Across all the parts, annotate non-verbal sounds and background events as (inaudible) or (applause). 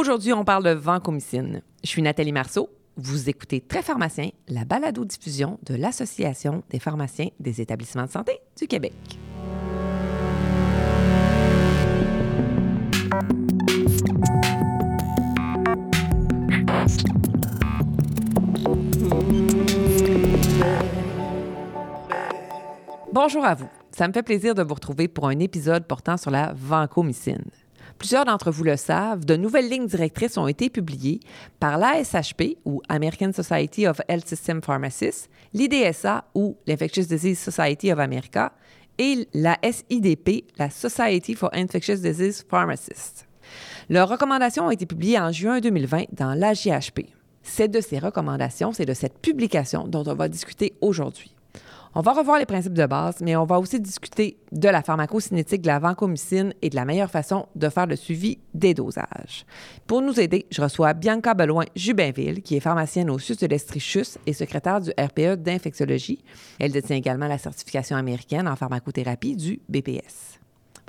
Aujourd'hui, on parle de vancomycine. Je suis Nathalie Marceau. Vous écoutez Très Pharmacien, la balado-diffusion de l'Association des pharmaciens des établissements de santé du Québec. Bonjour à vous. Ça me fait plaisir de vous retrouver pour un épisode portant sur la vancomycine. Plusieurs d'entre vous le savent, de nouvelles lignes directrices ont été publiées par l'ASHP, ou American Society of Health System Pharmacists, l'IDSA, ou l'Infectious Disease Society of America, et la SIDP, la Society for Infectious Disease Pharmacists. Leurs recommandations ont été publiées en juin 2020 dans l'AJHP. C'est de ces recommandations, c'est de cette publication dont on va discuter aujourd'hui. On va revoir les principes de base, mais on va aussi discuter de la pharmacocinétique de la vancomycine et de la meilleure façon de faire le suivi des dosages. Pour nous aider, je reçois Bianca Beloin-Jubinville, qui est pharmacienne au SUS de l'Estrichus et secrétaire du RPE d'infectiologie. Elle détient également la certification américaine en pharmacothérapie du BPS.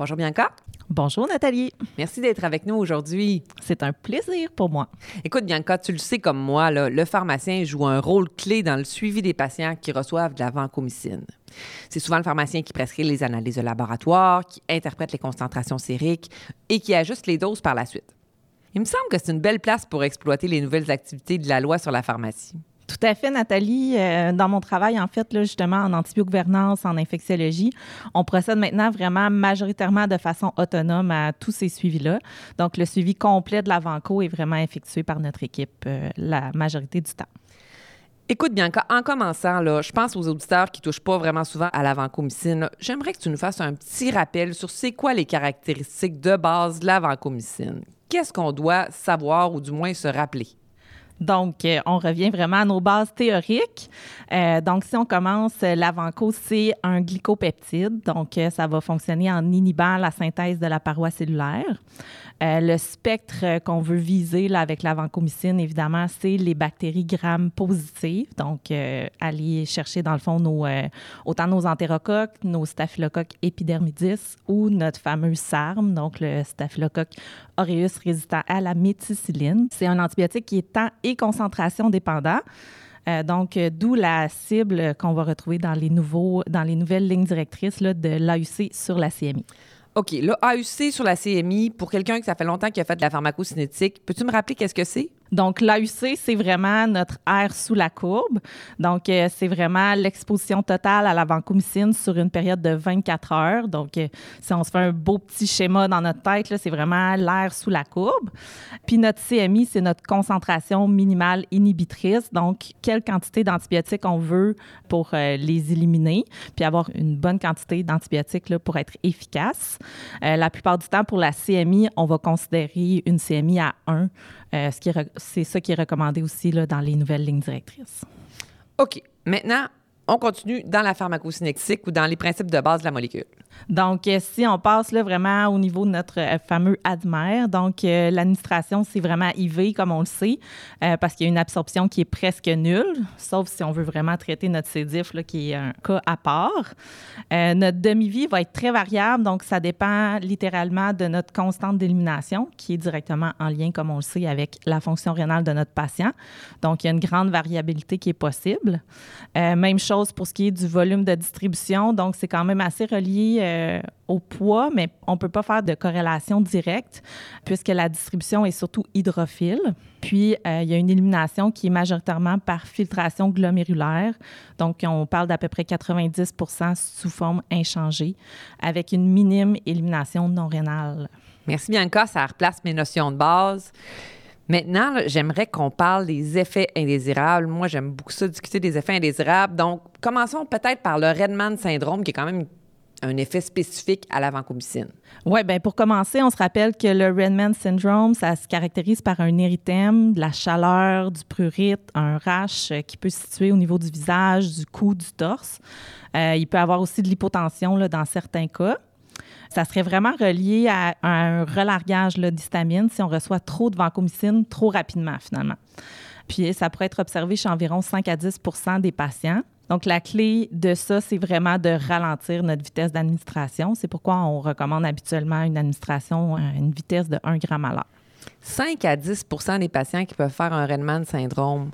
Bonjour Bianca. Bonjour Nathalie. Merci d'être avec nous aujourd'hui. C'est un plaisir pour moi. Écoute Bianca, tu le sais comme moi, le pharmacien joue un rôle clé dans le suivi des patients qui reçoivent de la vancomycine. C'est souvent le pharmacien qui prescrit les analyses de laboratoire, qui interprète les concentrations sériques et qui ajuste les doses par la suite. Il me semble que c'est une belle place pour exploiter les nouvelles activités de la loi sur la pharmacie. Tout à fait, Nathalie. Euh, dans mon travail, en fait, là, justement, en antibiogouvernance, en infectiologie, on procède maintenant vraiment majoritairement de façon autonome à tous ces suivis-là. Donc, le suivi complet de la Vanco est vraiment effectué par notre équipe euh, la majorité du temps. Écoute, Bianca, en commençant, là, je pense aux auditeurs qui touchent pas vraiment souvent à la vancomycine. J'aimerais que tu nous fasses un petit rappel sur c'est quoi les caractéristiques de base de la vancomycine. Qu'est-ce qu'on doit savoir ou du moins se rappeler? Donc, euh, on revient vraiment à nos bases théoriques. Euh, donc, si on commence, euh, l'Avanco, c'est un glycopeptide. Donc, ça va fonctionner en inhibant la synthèse de la paroi cellulaire. Le spectre qu'on veut viser avec la vancomycine, évidemment, c'est les bactéries gram positives. Donc, aller chercher, dans le fond, autant nos entérocoques, nos staphylocoques épidermidis ou notre fameux SARM, donc le staphylocoque aureus résistant à la méticilline. C'est un antibiotique qui est temps et concentration dépendant. donc, d'où la cible qu'on va retrouver dans les, nouveaux, dans les nouvelles lignes directrices là, de l'AUC sur la CMI. OK, le AUC sur la CMI, pour quelqu'un qui ça fait longtemps qu'il a fait de la pharmacocinétique, peux-tu me rappeler qu'est-ce que c'est? Donc, l'AUC, c'est vraiment notre air sous la courbe. Donc, euh, c'est vraiment l'exposition totale à la vancomycine sur une période de 24 heures. Donc, euh, si on se fait un beau petit schéma dans notre tête, c'est vraiment l'air sous la courbe. Puis, notre CMI, c'est notre concentration minimale inhibitrice. Donc, quelle quantité d'antibiotiques on veut pour euh, les éliminer, puis avoir une bonne quantité d'antibiotiques pour être efficace. la plupart du temps, pour la CMI, on va considérer une CMI à 1 euh, c'est ça qui est recommandé aussi là, dans les nouvelles lignes directrices. OK. Maintenant, on continue dans la pharmacocinétique ou dans les principes de base de la molécule. Donc, euh, si on passe là, vraiment au niveau de notre euh, fameux ADMER, donc euh, l'administration, c'est vraiment IV, comme on le sait, parce qu'il y a une absorption qui est presque nulle, sauf si on veut vraiment traiter notre C. là, qui est un cas à part. notre demi-vie va être très variable, donc ça dépend littéralement de notre constante d'élimination, qui est directement en lien, comme on le sait, avec la fonction rénale de notre patient. Donc, il y a une grande variabilité qui est possible. même chose pour ce qui est du volume de distribution, donc c'est quand même assez relié euh, au poids, mais on ne peut pas faire de corrélation directe puisque la distribution est surtout hydrophile. Puis, euh, il y a une élimination qui est majoritairement par filtration glomérulaire. Donc, on parle d'à peu près 90 sous forme inchangée, avec une minime élimination non rénale. Merci Bianca, ça replace mes notions de base. Maintenant, j'aimerais qu'on parle des effets indésirables. Moi, j'aime beaucoup ça, discuter des effets indésirables. Donc, commençons peut-être par le Redman syndrome, qui est quand même un effet spécifique à la vancomycine? Oui, bien pour commencer, on se rappelle que le Redman syndrome, ça se caractérise par un érythème, de la chaleur, du prurite, un rash euh, qui peut se situer au niveau du visage, du cou, du torse. Euh, il peut avoir aussi de l'hypotension dans certains cas. Ça serait vraiment relié à, un relargage d'histamine si on reçoit trop de vancomycine trop rapidement, finalement. Puis ça pourrait être observé chez environ 5 à 10% des patients. Donc, la clé de ça, c'est vraiment de ralentir notre vitesse d'administration. C'est pourquoi on recommande habituellement une administration à une vitesse de 1 gramme à l'heure. 5 à 10% des patients qui peuvent faire un Redman syndrome.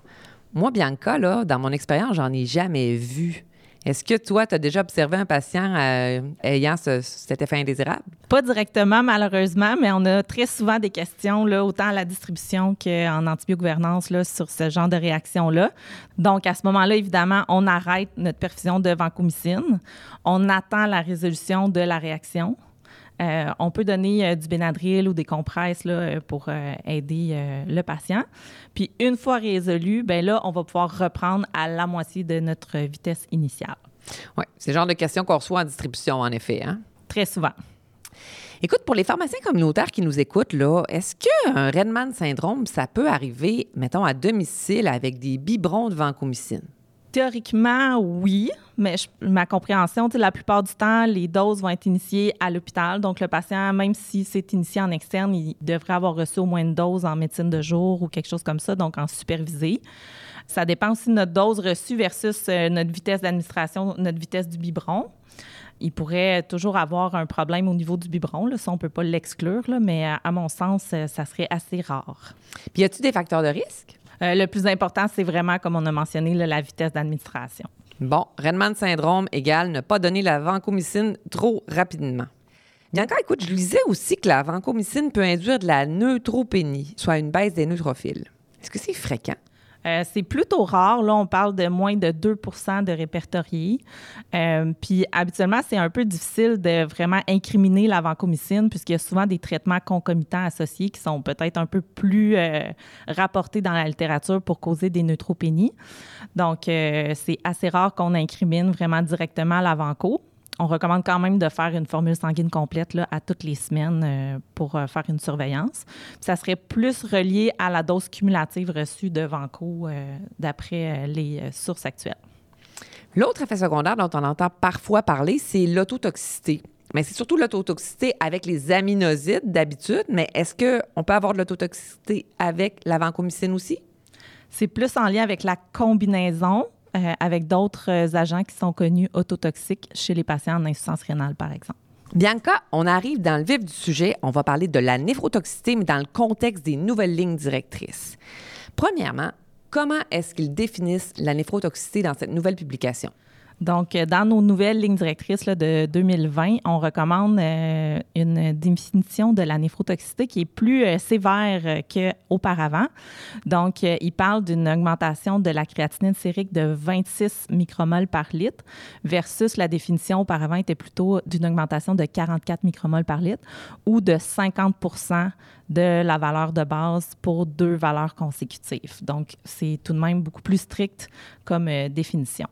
Moi, Bianca, là, dans mon expérience, j'en ai jamais vu. Est-ce que toi, tu as déjà observé un patient euh, ayant cet effet indésirable? Pas directement, malheureusement, mais on a très souvent des questions, autant à la distribution qu'en antibiogouvernance, là, sur ce genre de réaction-là. Donc, à ce moment-là, évidemment, on arrête notre perfusion de vancomycine. On attend la résolution de la réaction. Euh, on peut donner euh, du Benadryl ou des compresses là, pour aider le patient. Puis une fois résolu, ben là, on va pouvoir reprendre à la moitié de notre vitesse initiale. Oui, c'est le genre de questions qu'on reçoit en distribution, en effet. Hein? Très souvent. Écoute, pour les pharmaciens communautaires qui nous écoutent, là, est-ce qu'un Redman syndrome, ça peut arriver, mettons, à domicile avec des biberons de vancomycine? Théoriquement, oui, mais ma compréhension, la plupart du temps, les doses vont être initiées à l'hôpital. Donc, le patient, même si c'est initié en externe, il devrait avoir reçu au moins une dose en médecine de jour ou quelque chose comme ça, donc en supervisé. Ça dépend aussi de notre dose reçue versus euh, notre vitesse d'administration, notre vitesse du biberon. Il pourrait toujours avoir un problème au niveau du biberon. Là. Ça, on ne peut pas l'exclure, mais à, mon sens, euh, ça serait assez rare. Puis, y a-t-il des facteurs de risque? Euh, le plus important, c'est vraiment, comme on a mentionné, la vitesse d'administration. Bon, Redman syndrome égale ne pas donner la vancomycine trop rapidement. Bianca, écoute, je lisais aussi que la vancomycine peut induire de la neutropénie, soit une baisse des neutrophiles. Est-ce que c'est fréquent? Euh, c'est plutôt rare. Là, on parle de moins de 2 de répertoriés. Euh, puis habituellement, c'est un peu difficile de vraiment incriminer la vancomycine puisqu'il y a souvent des traitements concomitants associés qui sont peut-être un peu plus euh, rapportés dans la littérature pour causer des neutropénies. Donc, c'est assez rare qu'on incrimine vraiment directement la vanco on recommande quand même de faire une formule sanguine complète là, à toutes les semaines euh, pour euh, faire une surveillance. ça serait plus relié à la dose cumulative reçue de Vanco euh, d'après les sources actuelles. L'autre effet secondaire dont on entend parfois parler, c'est l'autotoxicité. Mais c'est surtout l'autotoxicité avec les aminosides d'habitude, mais est-ce qu'on peut avoir de l'autotoxicité avec la vancomycine aussi? C'est plus en lien avec la combinaison euh, avec d'autres euh, agents qui sont connus autotoxiques chez les patients en insuffisance rénale, par exemple. Bianca, on arrive dans le vif du sujet. On va parler de la néphrotoxicité, mais dans le contexte des nouvelles lignes directrices. Premièrement, comment est-ce qu'ils définissent la néphrotoxicité dans cette nouvelle publication? Donc, euh, dans nos nouvelles lignes directrices de 2020, on recommande euh, une définition de la néphrotoxicité qui est plus euh, sévère qu'auparavant. Donc, il parle d'une augmentation de la créatinine sérique de 26 micromoles par litre versus la définition auparavant était plutôt d'une augmentation de 44 micromoles par litre ou de 50% de la valeur de base pour deux valeurs consécutives. Donc, c'est tout de même beaucoup plus strict comme définition.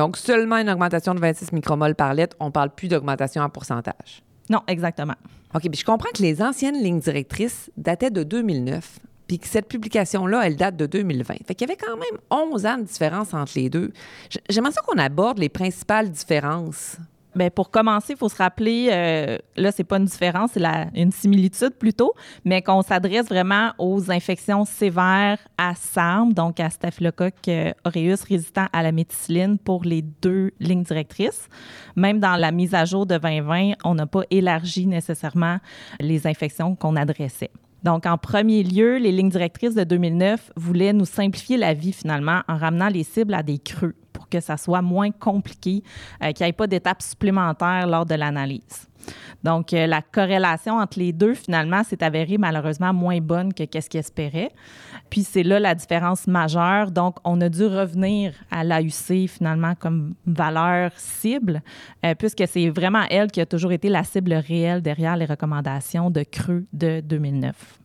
Donc, seulement une augmentation de 26 micromoles par litre, on ne parle plus d'augmentation en pourcentage. Non, exactement. OK, puis je comprends que les anciennes lignes directrices dataient de 2009, puis que cette publication-là, elle date de 2020. Fait qu'il y avait quand même 11 ans de différence entre les deux. J'aimerais ça qu'on aborde les principales différences Bien, pour commencer, il faut se rappeler, euh, là, c'est pas une différence, c'est une similitude plutôt, mais qu'on s'adresse vraiment aux infections sévères à SARM, donc à Staphylococcus euh, aureus résistant à la méticilline pour les deux lignes directrices. Même dans la mise à jour de 2020, on n'a pas élargi nécessairement les infections qu'on adressait. Donc, en premier lieu, les lignes directrices de 2009 voulaient nous simplifier la vie finalement en ramenant les cibles à des creux pour que ça soit moins compliqué, euh, qu'il n'y ait pas d'étapes supplémentaires lors de l'analyse. Donc, euh, la corrélation entre les deux, finalement, s'est avérée malheureusement moins bonne que ce qu'ils espéraient. Puis, c'est là la différence majeure. Donc, on a dû revenir à l'AUC, finalement, comme valeur cible, euh, puisque c'est vraiment elle qui a toujours été la cible réelle derrière les recommandations de creux de 2009.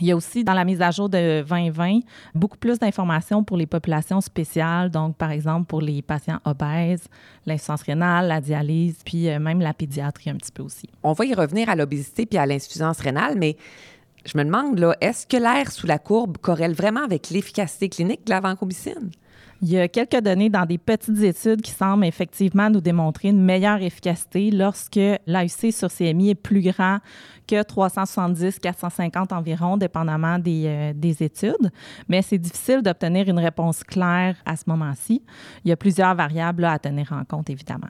Il y a aussi dans la mise à jour de 2020 beaucoup plus d'informations pour les populations spéciales, donc par exemple pour les patients obèses, l'insuffisance rénale, la dialyse, puis euh, même la pédiatrie un petit peu aussi. On va y revenir à l'obésité puis à l'insuffisance rénale, mais je me demande là, est-ce que l'air sous la courbe corrèle vraiment avec l'efficacité clinique de la vancomycine? Il y a quelques données dans des petites études qui semblent effectivement nous démontrer une meilleure efficacité lorsque l'AUC sur CMI est plus grand que 370-450 environ, dépendamment des, euh, des études. Mais c'est difficile d'obtenir une réponse claire à ce moment-ci. Il y a plusieurs variables à tenir en compte, évidemment.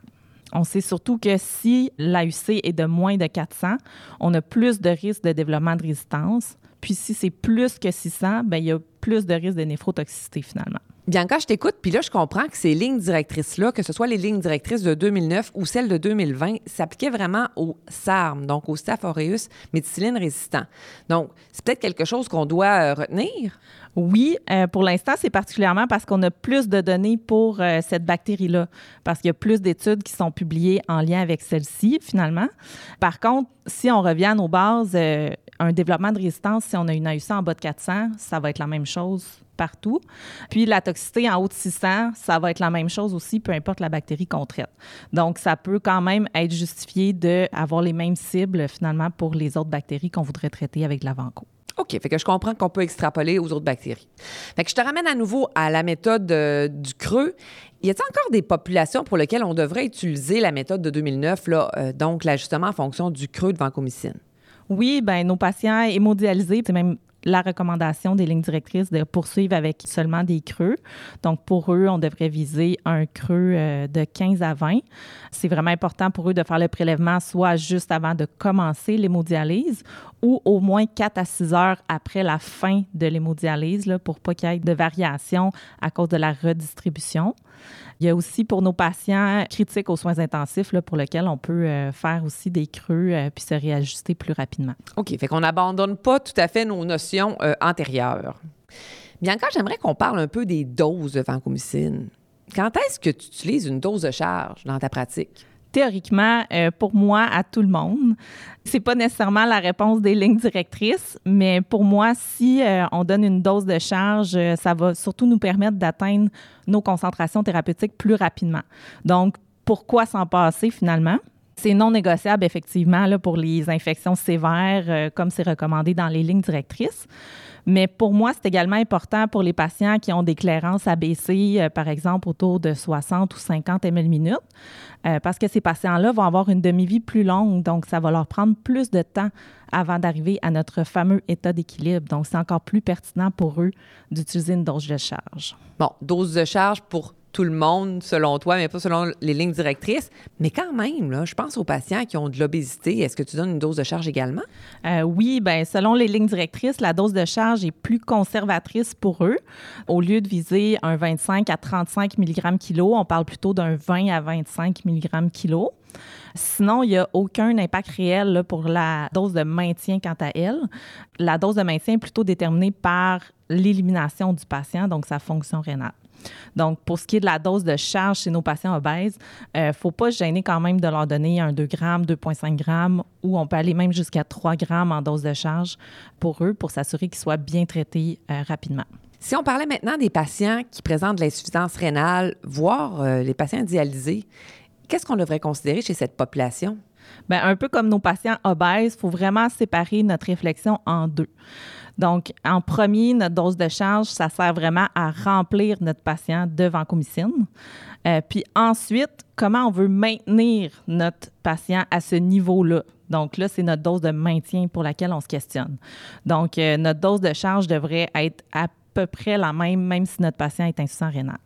On sait surtout que si l'AUC est de moins de 400, on a plus de risques de développement de résistance Puis si c'est plus que 600, bien, il y a plus de risque de néphrotoxicité finalement. Bianca, je t'écoute, puis là, je comprends que ces lignes directrices-là, que ce soit les lignes directrices de 2009 ou celles de 2020, s'appliquaient vraiment au SARM, donc au Staph aureus méticilline résistant. Donc, c'est peut-être quelque chose qu'on doit euh, retenir? Oui, euh, pour l'instant, c'est particulièrement parce qu'on a plus de données pour euh, cette bactérie-là, parce qu'il y a plus d'études qui sont publiées en lien avec celle-ci, finalement. Par contre, si on revient nos bases, un développement de résistance, si on a une AUC en bas de 400, ça va être la même chose partout. Puis la toxicité en haut de 600, ça va être la même chose aussi, peu importe la bactérie qu'on traite. Donc, ça peut quand même être justifié d'avoir les mêmes cibles finalement pour les autres bactéries qu'on voudrait traiter avec de l'Avanco. OK, fait que je comprends qu'on peut extrapoler aux autres bactéries. Fait que je te ramène à nouveau à la méthode euh, du creux. Y a-t-il encore des populations pour lesquelles on devrait utiliser la méthode de 2009, là, euh, donc l'ajustement en fonction du creux de vancomycine? Oui, ben nos patients hémodialysés, c'est même la recommandation des lignes directrices de poursuivre avec seulement des creux. Donc, pour eux, on devrait viser un creux euh, de 15 à 20. C'est vraiment important pour eux de faire le prélèvement soit juste avant de commencer l'hémodialyse ou au moins 4 à 6 heures après la fin de l'hémodialyse pour pas qu'il y ait de variation à cause de la redistribution. Il y a aussi pour nos patients critiques aux soins intensifs, là, pour lesquels on peut euh, faire aussi des creux euh, puis se réajuster plus rapidement. OK. Fait qu'on n'abandonne pas tout à fait nos notions euh, antérieures. Bianca, j'aimerais qu'on parle un peu des doses de vancomycine. Quand est-ce que tu utilises une dose de charge dans ta pratique? théoriquement, euh, pour moi, à tout le monde. C'est pas nécessairement la réponse des lignes directrices, mais pour moi, si euh, on donne une dose de charge, ça va surtout nous permettre d'atteindre nos concentrations thérapeutiques plus rapidement. Donc, pourquoi s'en passer finalement? C'est non négociable, effectivement, pour les infections sévères, comme c'est recommandé dans les lignes directrices. Mais pour moi, c'est également important pour les patients qui ont des clairances abaissées, euh, par exemple, autour de 60 ou 50 ml minutes, euh, parce que ces patients-là vont avoir une demi-vie plus longue, donc ça va leur prendre plus de temps avant d'arriver à notre fameux état d'équilibre. Donc, c'est encore plus pertinent pour eux d'utiliser une dose de charge. Bon, dose de charge pour tout le monde, selon toi, mais pas selon les lignes directrices. Mais quand même, je pense aux patients qui ont de l'obésité. Est-ce que tu donnes une dose de charge également? Euh, oui, bien, selon les lignes directrices, la dose de charge est plus conservatrice pour eux. Au lieu de viser un 25 à 35 mg kilo, on parle plutôt d'un 20 à 25 mg kilo. Sinon, il n'y a aucun impact réel pour la dose de maintien quant à elle. La dose de maintien est plutôt déterminée par l'élimination du patient, donc sa fonction rénale. Donc, pour ce qui est de la dose de charge chez nos patients obèses, il euh, ne faut pas se gêner quand même de leur donner un 2 grammes, 2,5 grammes, ou on peut aller même jusqu'à 3 grammes en dose de charge pour eux, pour s'assurer qu'ils soient bien traités euh, rapidement. Si on parlait maintenant des patients qui présentent de l'insuffisance rénale, voire euh, les patients dialysés, qu'est-ce qu'on devrait considérer chez cette population? Bien, un peu comme nos patients obèses, il faut vraiment séparer notre réflexion en deux. Donc, en premier, notre dose de charge, ça sert vraiment à remplir notre patient de vancomycine. Euh, puis ensuite, comment on veut maintenir notre patient à ce niveau-là? Donc là, c'est notre dose de maintien pour laquelle on se questionne. Donc, euh, notre dose de charge devrait être à peu près la même, même si notre patient est insuffisant rénal.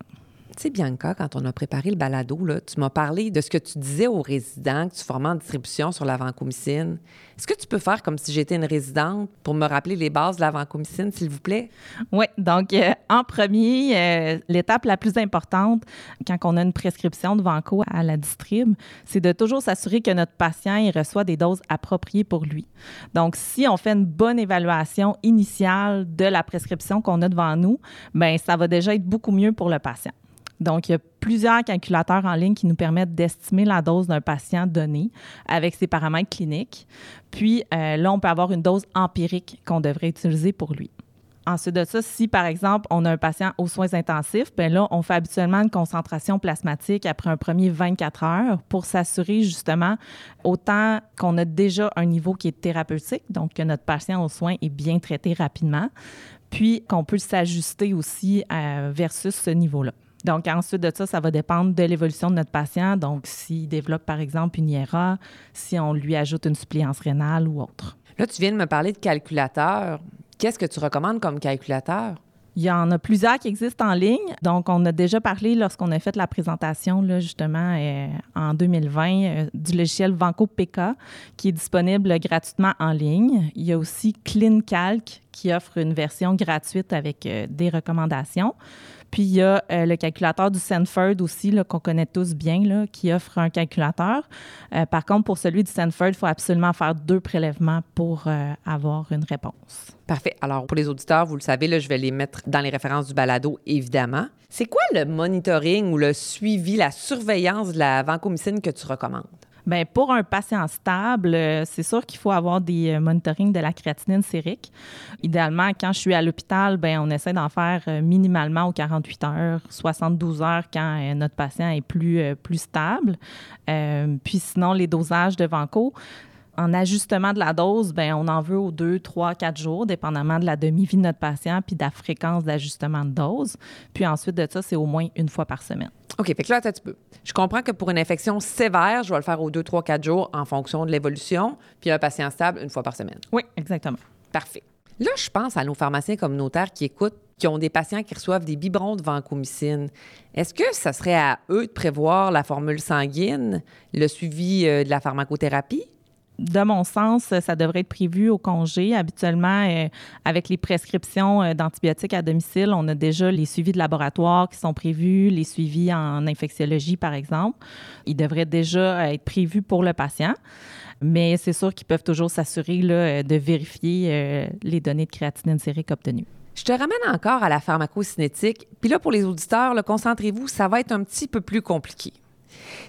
Tu sais, Bianca, quand on a préparé le balado, tu m'as parlé de ce que tu disais aux résidents que tu formais en distribution sur la vancomycine. Est-ce que tu peux faire comme si j'étais une résidente pour me rappeler les bases de la vancomycine, s'il vous plaît? Oui. Donc, euh, en premier, euh, l'étape la plus importante quand on a une prescription de vanco à la distrib, c'est de toujours s'assurer que notre patient il reçoit des doses appropriées pour lui. Donc, si on fait une bonne évaluation initiale de la prescription qu'on a devant nous, bien, ça va déjà être beaucoup mieux pour le patient. Donc, il y a plusieurs calculateurs en ligne qui nous permettent d'estimer la dose d'un patient donné avec ses paramètres cliniques. Puis euh, là, on peut avoir une dose empirique qu'on devrait utiliser pour lui. Ensuite de ça, si par exemple on a un patient aux soins intensifs, bien là, on fait habituellement une concentration plasmatique après un premier 24 heures pour s'assurer justement autant qu'on a déjà un niveau qui est thérapeutique, donc que notre patient aux soins est bien traité rapidement, puis qu'on peut s'ajuster aussi euh, versus ce niveau-là. Donc, ensuite de ça, ça va dépendre de l'évolution de notre patient. Donc, s'il développe, par exemple, une IRA, si on lui ajoute une suppléance rénale ou autre. Là, tu viens de me parler de calculateur. Qu'est-ce que tu recommandes comme calculateur? Il y en a plusieurs qui existent en ligne. Donc, on a déjà parlé lorsqu'on a fait la présentation, là, justement, euh, en 2020, euh, du logiciel Vanco PK, qui est disponible gratuitement en ligne. Il y a aussi CleanCalc, qui offre une version gratuite avec euh, des recommandations. Puis il y a euh, le calculateur du Sanford aussi, qu'on connaît tous bien, qui offre un calculateur. Euh, par contre, pour celui du Sanford, il faut absolument faire deux prélèvements pour euh, avoir une réponse. Parfait. Alors, pour les auditeurs, vous le savez, je vais les mettre dans les références du balado, évidemment. C'est quoi le monitoring ou le suivi, la surveillance de la vancomycine que tu recommandes? Bien, pour un patient stable, euh, c'est sûr qu'il faut avoir des euh, monitorings de la créatinine sérique. Idéalement, quand je suis à l'hôpital, ben on essaie d'en faire euh, minimalement aux 48 heures, 72 heures quand notre patient est plus, plus stable. puis sinon, les dosages de Vanco, en ajustement de la dose, ben on en veut aux 2, 3, 4 jours, dépendamment de la demi-vie de notre patient puis de la fréquence d'ajustement de dose. Puis ensuite de ça, c'est au moins une fois par semaine. OK, fait que là, attends un petit peu. Je comprends que pour une infection sévère, je vais le faire aux 2, 3, 4 jours en fonction de l'évolution, puis un patient stable une fois par semaine. Oui, exactement. Parfait. Là, je pense à nos pharmaciens communautaires qui écoutent, qui ont des patients qui reçoivent des biberons de vancomycine. Est-ce que ça serait à eux de prévoir la formule sanguine, le suivi euh, de la pharmacothérapie? De mon sens, ça devrait être prévu au congé. Habituellement, euh, avec les prescriptions euh, d'antibiotiques à domicile, on a déjà les suivis de laboratoire qui sont prévus, les suivis en infectiologie, par exemple. Ils devraient déjà être prévus pour le patient. Mais c'est sûr qu'ils peuvent toujours s'assurer de vérifier euh, les données de créatinine sérique obtenues. Je te ramène encore à la pharmacocinétique. Puis là, pour les auditeurs, concentrez-vous, ça va être un petit peu plus compliqué.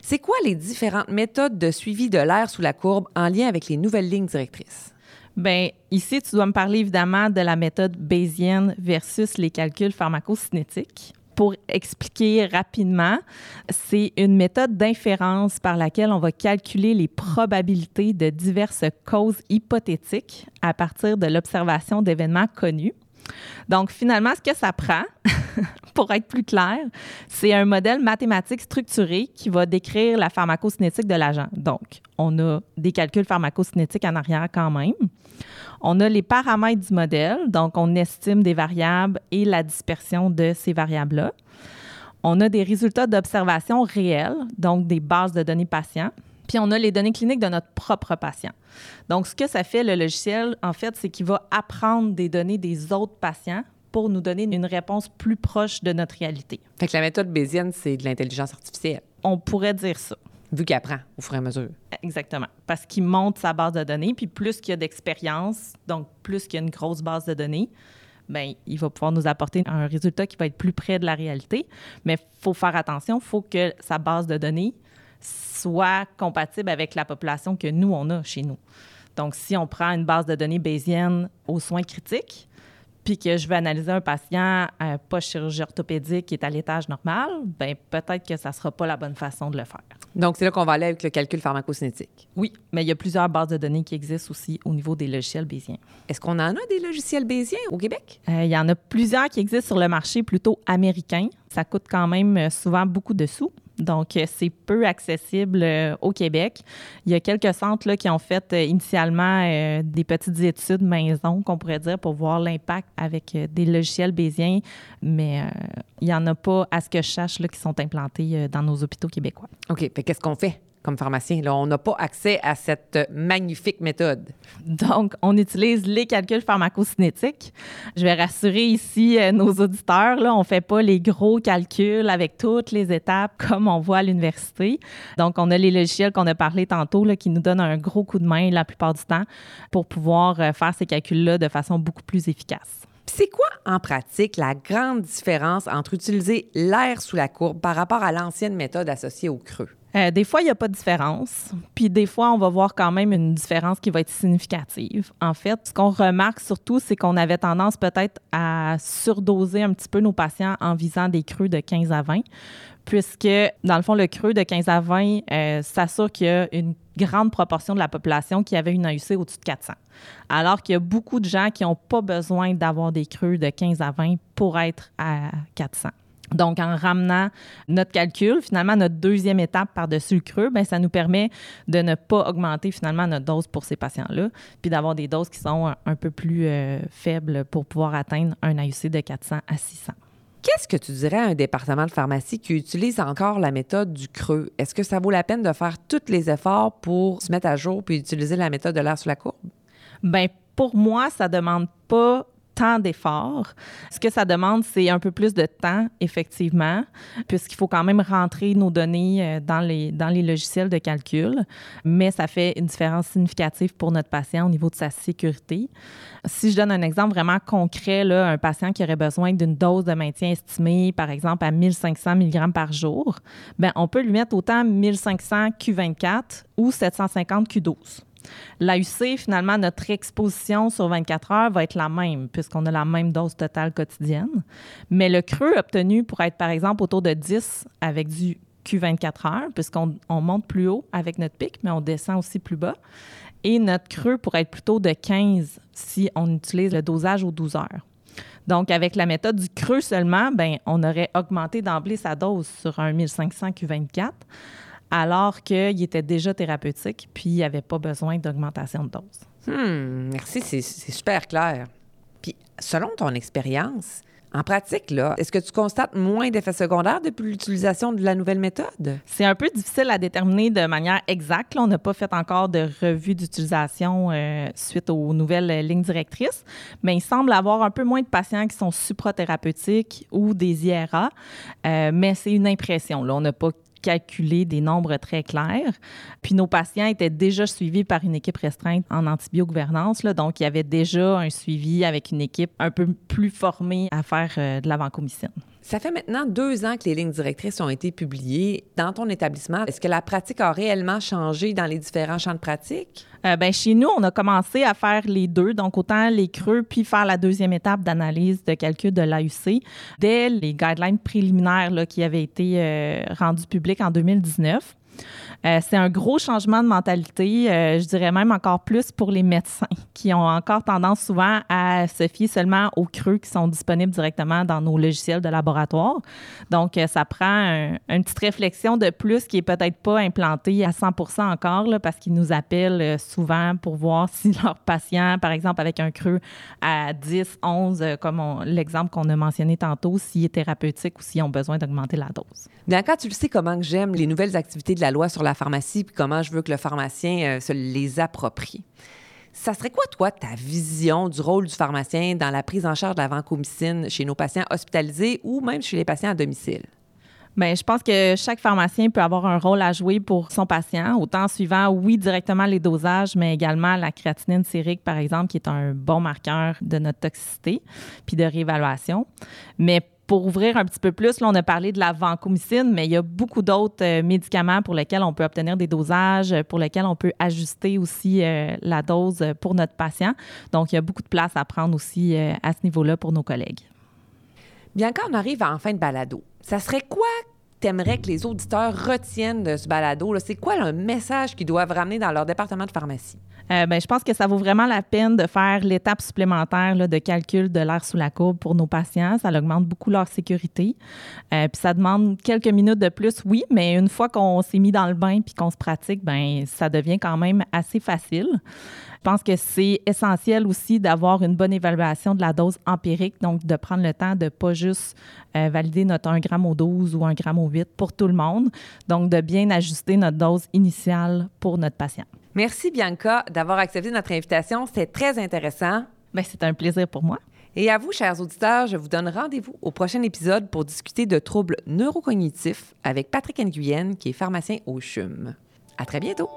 C'est quoi les différentes méthodes de suivi de l'air sous la courbe en lien avec les nouvelles lignes directrices? Bien, ici, tu dois me parler évidemment de la méthode bayésienne versus les calculs pharmacocinétiques. Pour expliquer rapidement, c'est une méthode d'inférence par laquelle on va calculer les probabilités de diverses causes hypothétiques à partir de l'observation d'événements connus. Donc, finalement, ce que ça prend, (laughs) pour être plus clair, c'est un modèle mathématique structuré qui va décrire la pharmacocinétique de l'agent. Donc, on a des calculs pharmacocinétiques en arrière quand même. On a les paramètres du modèle, donc on estime des variables et la dispersion de ces variables-là. On a des résultats d'observation réels, donc des bases de données patients. Puis on a les données cliniques de notre propre patient. Donc, ce que ça fait, le logiciel, en fait, c'est qu'il va apprendre des données des autres patients pour nous donner une réponse plus proche de notre réalité. Fait que la méthode bayésienne, c'est de l'intelligence artificielle. On pourrait dire ça. Vu qu'il apprend au fur et à mesure. Exactement. Parce qu'il monte sa base de données, puis plus qu'il y a d'expérience, donc plus qu'il y a une grosse base de données, bien, il va pouvoir nous apporter un résultat qui va être plus près de la réalité. Mais il faut faire attention, il faut que sa base de données soit compatible avec la population que nous, on a chez nous. Donc, si on prend une base de données bayésienne aux soins critiques, puis que je veux analyser un patient euh, pas chirurgie orthopédique qui est à l'étage normal, ben peut-être que ça sera pas la bonne façon de le faire. Donc, c'est là qu'on va aller avec le calcul pharmacocinétique. Oui, mais il y a plusieurs bases de données qui existent aussi au niveau des logiciels bayésiens. Est-ce qu'on en a des logiciels bayésiens au Québec? Euh, il y en a plusieurs qui existent sur le marché plutôt américain. Ça coûte quand même euh, souvent beaucoup de sous. Donc, euh, c'est peu accessible euh, au Québec. Il y a quelques centres qui ont fait euh, initialement des petites études maison, qu'on pourrait dire, pour voir l'impact avec des logiciels bayésiens, mais il n'y en a pas, à ce que je sache, là, qui sont implantés dans nos hôpitaux québécois. OK. Qu'est-ce qu'on fait? Comme pharmacien. Là, on n'a pas accès à cette magnifique méthode. Donc, on utilise les calculs pharmacocinétiques. Je vais rassurer ici euh, nos auditeurs. Là, on ne fait pas les gros calculs avec toutes les étapes comme on voit à l'université. Donc, on a les logiciels qu'on a parlé tantôt là, qui nous donnent un gros coup de main la plupart du temps pour pouvoir euh, faire ces calculs-là de façon beaucoup plus efficace. C'est quoi en pratique la grande différence entre utiliser l'air sous la courbe par rapport à l'ancienne méthode associée au creux? Euh, des fois, il n'y a pas de différence. Puis des fois, on va voir quand même une différence qui va être significative. En fait, ce qu'on remarque surtout, c'est qu'on avait tendance peut-être à surdoser un petit peu nos patients en visant des creux de 15 à 20, puisque dans le fond, le creux de 15 à 20 euh, s'assure qu'il y a une grande proportion de la population qui avait une AUC au-dessus de 400. Alors qu'il y a beaucoup de gens qui n'ont pas besoin d'avoir des creux de 15 à 20 pour être à 400. Donc, en ramenant notre calcul, finalement, notre deuxième étape par-dessus le creux, bien, ça nous permet de ne pas augmenter finalement notre dose pour ces patients-là, puis d'avoir des doses qui sont un, peu plus euh, faibles pour pouvoir atteindre un AUC de 400 à 600. Qu'est-ce que tu dirais à un département de pharmacie qui utilise encore la méthode du creux? Est-ce que ça vaut la peine de faire tous les efforts pour se mettre à jour puis utiliser la méthode de l'air sous la courbe? Bien, pour moi, ça demande pas d'efforts. Ce que ça demande, c'est un peu plus de temps, effectivement, puisqu'il faut quand même rentrer nos données euh, dans les, dans les logiciels de calcul, mais ça fait une différence significative pour notre patient au niveau de sa sécurité. Si je donne un exemple vraiment concret, là, un patient qui aurait besoin d'une dose de maintien estimée, par exemple, à 1500 mg par jour, bien, on peut lui mettre autant 1500 Q24 ou 750 Q12. L'AUC, finalement, notre exposition sur 24 heures va être la même, puisqu'on a la même dose totale quotidienne. Mais le creux obtenu pourrait être, par exemple, autour de 10 avec du Q24 heures, puisqu'on monte plus haut avec notre pic, mais on descend aussi plus bas. Et notre creux pourrait être plutôt de 15 si on utilise le dosage aux 12 heures. Donc, avec la méthode du creux seulement, ben, on aurait augmenté d'emblée sa dose sur un 1500 Q24 alors qu'il était déjà thérapeutique, puis il n'y avait pas besoin d'augmentation de dose. Hmm, merci, c'est super clair. Puis, selon ton expérience, en pratique, là, est-ce que tu constates moins d'effets secondaires depuis l'utilisation de la nouvelle méthode? C'est un peu difficile à déterminer de manière exacte. on n'a pas fait encore de revue d'utilisation euh, suite aux nouvelles lignes directrices, mais il semble avoir un peu moins de patients qui sont suprathérapeutiques ou des IRA, euh, mais c'est une impression. Là. On n'a pas calculer des nombres très clairs. Puis nos patients étaient déjà suivis par une équipe restreinte en antibiogouvernance, là, donc il y avait déjà un suivi avec une équipe un peu plus formée à faire euh, de la vancomycine. Ça fait maintenant deux ans que les lignes directrices ont été publiées. Dans ton établissement, est-ce que la pratique a réellement changé dans les différents champs de pratique? Euh, ben, chez nous, on a commencé à faire les deux, donc autant les creux, puis faire la deuxième étape d'analyse de calcul de l'AUC dès les guidelines préliminaires qui avaient été euh, rendus publics en 2019. Euh, c'est un gros changement de mentalité, euh, je dirais même encore plus pour les médecins (laughs) qui ont encore tendance souvent à se fier seulement aux creux qui sont disponibles directement dans nos logiciels de laboratoire. Donc, euh, ça prend une petite réflexion de plus qui est peut-être pas implantée à 100% encore parce qu'ils nous appellent souvent pour voir (laughs) si leur patient, par exemple avec un creux à 10, 11, comme l'exemple qu'on a mentionné tantôt, s'il est thérapeutique ou s'ils ont besoin d'augmenter la dose. Bianca, tu le sais comment j'aime les nouvelles activités de la loi sur la pharmacie puis comment je veux que le pharmacien euh, se les approprie. Ça serait quoi, toi, ta vision du rôle du pharmacien dans la prise en charge de la vancomycine chez nos patients hospitalisés ou même chez les patients à domicile? Bien, je pense que chaque pharmacien peut avoir un rôle à jouer pour son patient, autant suivant, oui, directement les dosages, mais également la créatinine sérique, par exemple, qui est un bon marqueur de notre toxicité, puis de réévaluation. Mais pour ouvrir un petit peu plus, là, on a parlé de la vancomycine, mais il y a beaucoup d'autres euh, médicaments pour lesquels on peut obtenir des dosages, pour lesquels on peut ajuster aussi euh, la dose pour notre patient. Donc, il y a beaucoup de place à prendre aussi euh, à ce niveau-là pour nos collègues. Bien, quand on arrive en fin de balado, ça serait quoi t'aimerais que les auditeurs retiennent de ce balado? C'est quoi le message qu'ils doivent ramener dans leur département de pharmacie? Euh, ben, je pense que ça vaut vraiment la peine de faire l'étape supplémentaire de calcul de l'air sous la courbe pour nos patients. Ça augmente beaucoup leur sécurité. Euh, puis ça demande quelques minutes de plus, oui, mais une fois qu'on s'est mis dans le bain puis qu'on se pratique, ben ça devient quand même assez facile. Je pense que c'est essentiel aussi d'avoir une bonne évaluation de la dose empirique, donc de prendre le temps de ne pas juste euh, valider notre 1 g au 12 ou 1 g au 8 pour tout le monde, donc de bien ajuster notre dose initiale pour notre patient. Merci Bianca d'avoir accepté notre invitation. C'était très intéressant. Bien, c'est un plaisir pour moi. Et à vous, chers auditeurs, je vous donne rendez-vous au prochain épisode pour discuter de troubles neurocognitifs avec Patrick Nguyen, qui est pharmacien au CHUM. À très bientôt!